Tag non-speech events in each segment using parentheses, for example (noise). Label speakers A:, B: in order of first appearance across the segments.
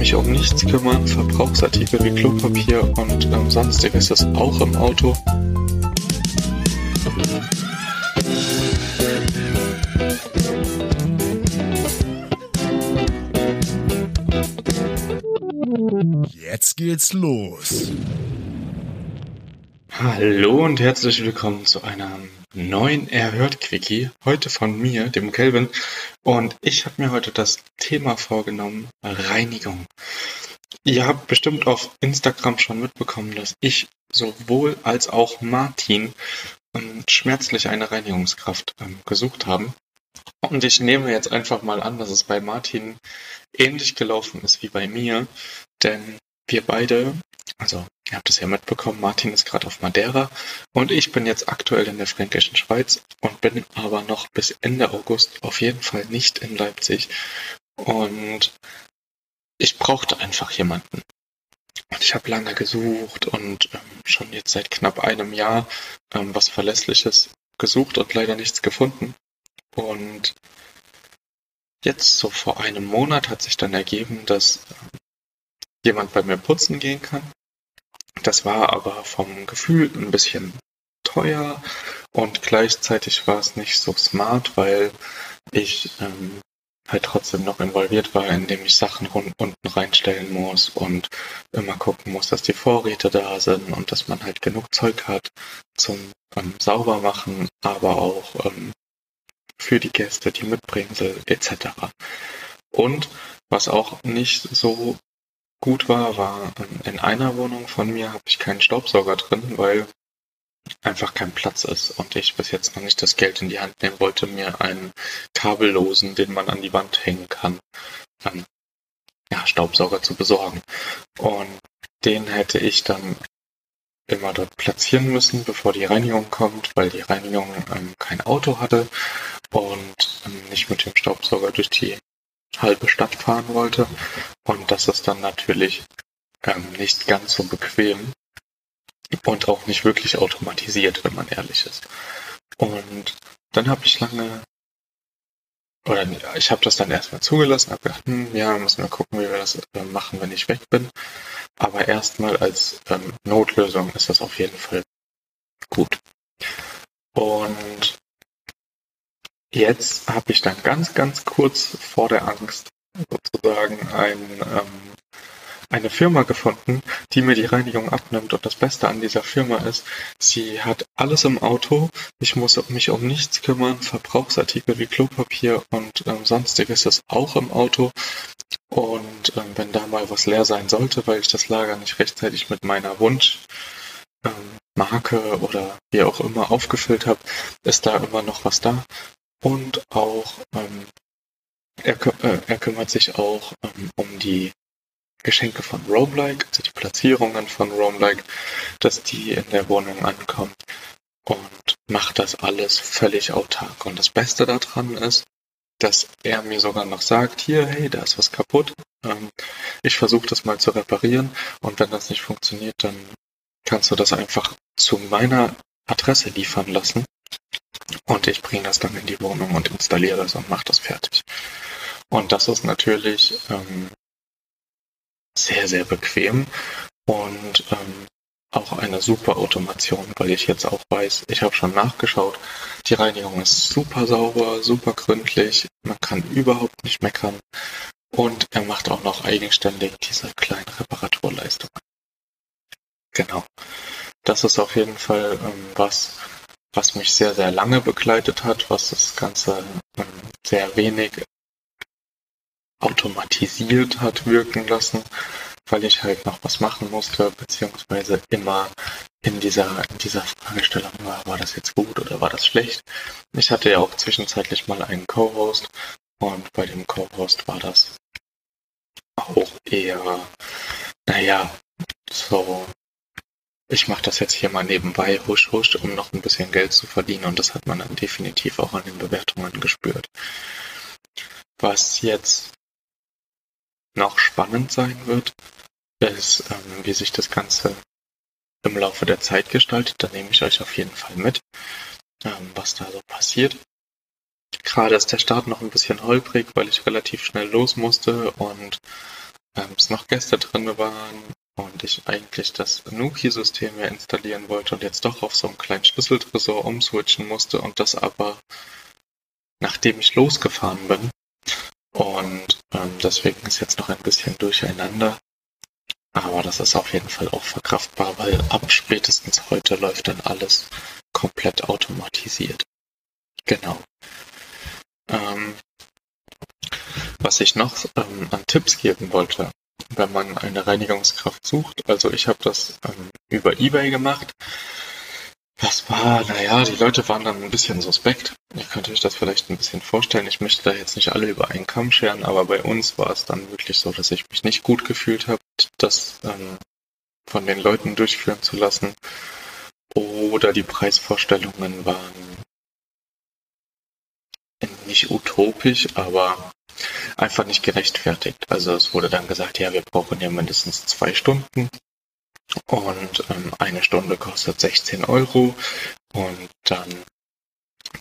A: mich um nichts kümmern. Verbrauchsartikel wie Klopapier und ähm, sonstiges ist auch im Auto.
B: Jetzt geht's los.
A: Hallo und herzlich willkommen zu einem neuen Erhört-Quickie. Heute von mir, dem Kelvin. Und ich habe mir heute das Thema vorgenommen, Reinigung. Ihr habt bestimmt auf Instagram schon mitbekommen, dass ich sowohl als auch Martin ähm, schmerzlich eine Reinigungskraft ähm, gesucht haben. Und ich nehme jetzt einfach mal an, dass es bei Martin ähnlich gelaufen ist wie bei mir, denn wir beide, also ihr habt es ja mitbekommen, Martin ist gerade auf Madeira und ich bin jetzt aktuell in der fränkischen Schweiz und bin aber noch bis Ende August auf jeden Fall nicht in Leipzig. Und ich brauchte einfach jemanden. Und ich habe lange gesucht und ähm, schon jetzt seit knapp einem Jahr ähm, was Verlässliches gesucht und leider nichts gefunden. Und jetzt so vor einem Monat hat sich dann ergeben, dass ähm, jemand bei mir putzen gehen kann. Das war aber vom Gefühl ein bisschen teuer und gleichzeitig war es nicht so smart, weil ich ähm, halt trotzdem noch involviert war, indem ich Sachen unten reinstellen muss und immer gucken muss, dass die Vorräte da sind und dass man halt genug Zeug hat zum ähm, Saubermachen, aber auch ähm, für die Gäste, die Mitbringsel etc. Und was auch nicht so gut war, war in einer Wohnung von mir habe ich keinen Staubsauger drin, weil einfach kein Platz ist und ich bis jetzt noch nicht das Geld in die Hand nehmen wollte, mir einen kabellosen, den man an die Wand hängen kann, ähm, ja, Staubsauger zu besorgen. Und den hätte ich dann immer dort platzieren müssen, bevor die Reinigung kommt, weil die Reinigung ähm, kein Auto hatte und ähm, nicht mit dem Staubsauger durch die halbe Stadt fahren wollte. Und das ist dann natürlich ähm, nicht ganz so bequem und auch nicht wirklich automatisiert, wenn man ehrlich ist. Und dann habe ich lange, oder ich habe das dann erstmal zugelassen, habe gedacht, hm, ja, müssen wir gucken, wie wir das äh, machen, wenn ich weg bin. Aber erstmal als ähm, Notlösung ist das auf jeden Fall gut. Und Jetzt habe ich dann ganz, ganz kurz vor der Angst sozusagen ein, ähm, eine Firma gefunden, die mir die Reinigung abnimmt. Und das Beste an dieser Firma ist, sie hat alles im Auto. Ich muss mich um nichts kümmern. Verbrauchsartikel wie Klopapier und ähm, sonstiges ist auch im Auto. Und ähm, wenn da mal was leer sein sollte, weil ich das Lager nicht rechtzeitig mit meiner Wunsch ähm, Marke oder wie auch immer aufgefüllt habe, ist da immer noch was da. Und auch ähm, er, äh, er, kümmert sich auch ähm, um die Geschenke von Roamlike, also die Platzierungen von Roamlike, dass die in der Wohnung ankommen und macht das alles völlig autark. Und das Beste daran ist, dass er mir sogar noch sagt, hier, hey, da ist was kaputt. Ähm, ich versuche das mal zu reparieren und wenn das nicht funktioniert, dann kannst du das einfach zu meiner Adresse liefern lassen und ich bringe das dann in die Wohnung und installiere das und mache das fertig. Und das ist natürlich ähm, sehr, sehr bequem und ähm, auch eine super Automation, weil ich jetzt auch weiß, ich habe schon nachgeschaut, die Reinigung ist super sauber, super gründlich, man kann überhaupt nicht meckern und er macht auch noch eigenständig diese kleinen Reparaturleistungen. Genau. Das ist auf jeden Fall ähm, was, was mich sehr, sehr lange begleitet hat, was das Ganze ähm, sehr wenig automatisiert hat wirken lassen, weil ich halt noch was machen musste, beziehungsweise immer in dieser, in dieser Fragestellung war, war das jetzt gut oder war das schlecht. Ich hatte ja auch zwischenzeitlich mal einen Co-Host und bei dem Co-Host war das auch eher, naja, so ich mache das jetzt hier mal nebenbei, husch, husch, um noch ein bisschen Geld zu verdienen und das hat man dann definitiv auch an den Bewertungen gespürt. Was jetzt noch spannend sein wird, ist, ähm, wie sich das Ganze im Laufe der Zeit gestaltet. Da nehme ich euch auf jeden Fall mit, ähm, was da so passiert. Gerade ist der Start noch ein bisschen holprig, weil ich relativ schnell los musste und ähm, es noch Gäste drin waren und ich eigentlich das Nuki-System ja installieren wollte und jetzt doch auf so einem kleinen Schlüsseltresor umswitchen musste und das aber nachdem ich losgefahren bin. Und ähm, deswegen ist jetzt noch ein bisschen durcheinander. Aber das ist auf jeden Fall auch verkraftbar, weil ab spätestens heute läuft dann alles komplett automatisiert. Genau. Ähm, was ich noch ähm, an Tipps geben wollte, wenn man eine Reinigungskraft sucht. Also ich habe das ähm, über eBay gemacht. Das war, naja, die Leute waren dann ein bisschen suspekt. Ihr könnt euch das vielleicht ein bisschen vorstellen. Ich möchte da jetzt nicht alle über einen Kamm scheren, aber bei uns war es dann wirklich so, dass ich mich nicht gut gefühlt habe, das ähm, von den Leuten durchführen zu lassen. Oder die Preisvorstellungen waren nicht utopisch, aber einfach nicht gerechtfertigt. Also es wurde dann gesagt, ja, wir brauchen ja mindestens zwei Stunden und ähm, eine Stunde kostet 16 Euro und dann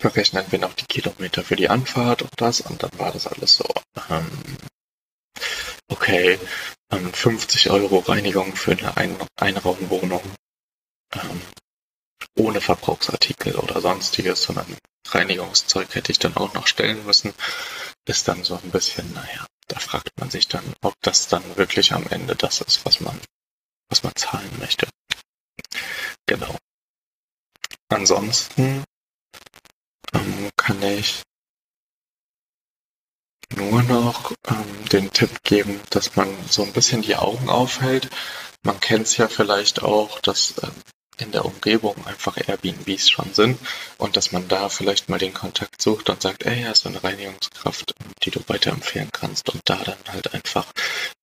A: berechnen wir noch die Kilometer für die Anfahrt und das und dann war das alles so. Ähm, okay, ähm, 50 Euro Reinigung für eine Ein Einraumwohnung ähm, ohne Verbrauchsartikel oder sonstiges, sondern Reinigungszeug hätte ich dann auch noch stellen müssen ist dann so ein bisschen, naja, da fragt man sich dann, ob das dann wirklich am Ende das ist, was man, was man zahlen möchte. Genau. Ansonsten ähm, kann ich nur noch ähm, den Tipp geben, dass man so ein bisschen die Augen aufhält. Man kennt es ja vielleicht auch, dass ähm, in der Umgebung einfach Airbnbs schon sind und dass man da vielleicht mal den Kontakt sucht und sagt, ey, hast du eine Reinigungskraft, die du weiterempfehlen kannst und da dann halt einfach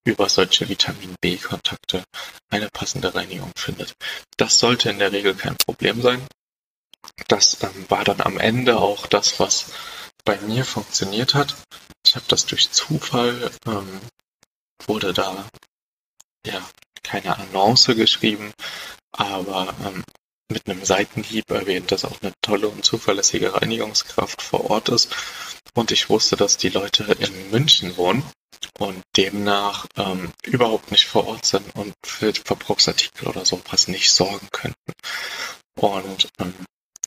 A: über solche Vitamin B-Kontakte eine passende Reinigung findet. Das sollte in der Regel kein Problem sein. Das ähm, war dann am Ende auch das, was bei mir funktioniert hat. Ich habe das durch Zufall, ähm, wurde da ja keine Annonce geschrieben, aber ähm, mit einem Seitenhieb erwähnt, dass auch eine tolle und zuverlässige Reinigungskraft vor Ort ist. Und ich wusste, dass die Leute in München wohnen und demnach ähm, überhaupt nicht vor Ort sind und für Verbrauchsartikel oder sowas nicht sorgen könnten. Und ähm,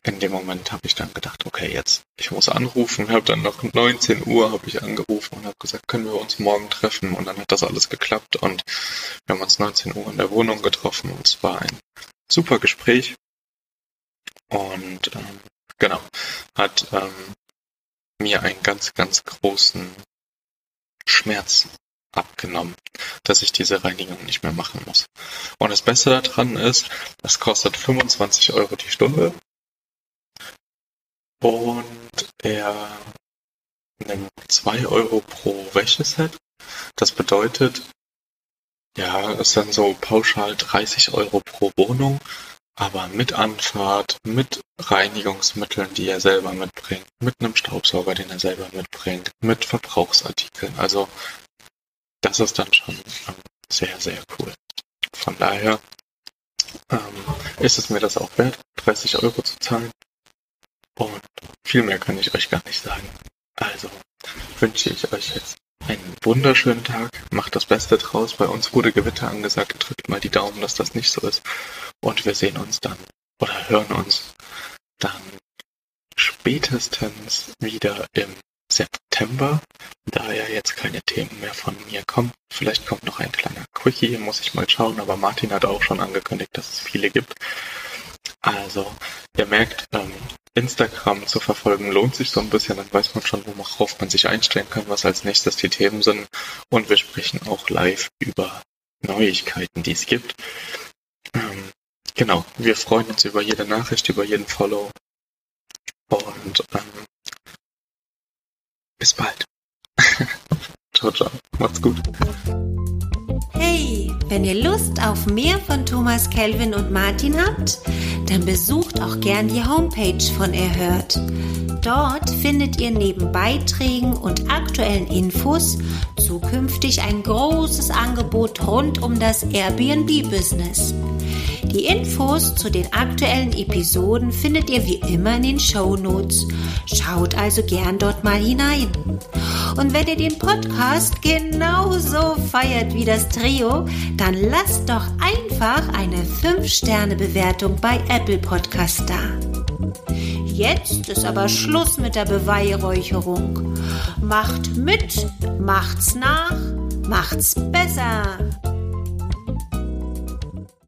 A: in dem Moment habe ich dann gedacht, okay, jetzt, ich muss anrufen. Habe dann noch 19 Uhr habe ich angerufen und habe gesagt, können wir uns morgen treffen? Und dann hat das alles geklappt und wir haben uns 19 Uhr in der Wohnung getroffen und es war ein super Gespräch. Und ähm, genau, hat ähm, mir einen ganz, ganz großen Schmerz abgenommen, dass ich diese Reinigung nicht mehr machen muss. Und das Beste daran ist, es kostet 25 Euro die Stunde und er nimmt 2 Euro pro Wäscheset. Das bedeutet, ja, es sind so pauschal 30 Euro pro Wohnung, aber mit Anfahrt, mit Reinigungsmitteln, die er selber mitbringt, mit einem Staubsauger, den er selber mitbringt, mit Verbrauchsartikeln. Also das ist dann schon ähm, sehr, sehr cool. Von daher ähm, ist es mir das auch wert, 30 Euro zu zahlen. Und viel mehr kann ich euch gar nicht sagen. Also wünsche ich euch jetzt einen wunderschönen Tag. Macht das Beste draus. Bei uns wurde Gewitter angesagt. Drückt mal die Daumen, dass das nicht so ist. Und wir sehen uns dann oder hören uns dann spätestens wieder im September, da ja jetzt keine Themen mehr von mir kommen. Vielleicht kommt noch ein kleiner Quickie, muss ich mal schauen, aber Martin hat auch schon angekündigt, dass es viele gibt. Also, ihr merkt, ähm, Instagram zu verfolgen lohnt sich so ein bisschen, dann weiß man schon, worauf man sich einstellen kann, was als nächstes die Themen sind. Und wir sprechen auch live über Neuigkeiten, die es gibt. Ähm, genau, wir freuen uns über jede Nachricht, über jeden Follow. Und ähm, bis bald. (laughs) ciao, ciao. Macht's gut.
C: Hey, wenn ihr Lust auf mehr von Thomas Kelvin und Martin habt, dann besucht auch gern die Homepage von Erhört. Dort findet ihr neben Beiträgen und aktuellen Infos zukünftig ein großes Angebot rund um das Airbnb-Business. Die Infos zu den aktuellen Episoden findet ihr wie immer in den Show Notes. Schaut also gern dort mal hinein. Und wenn ihr den Podcast genauso feiert wie das Trio, dann lasst doch einfach eine 5-Sterne-Bewertung bei Apple Podcast da. Jetzt ist aber Schluss mit der Beweihräucherung. Macht mit, macht's nach, macht's besser.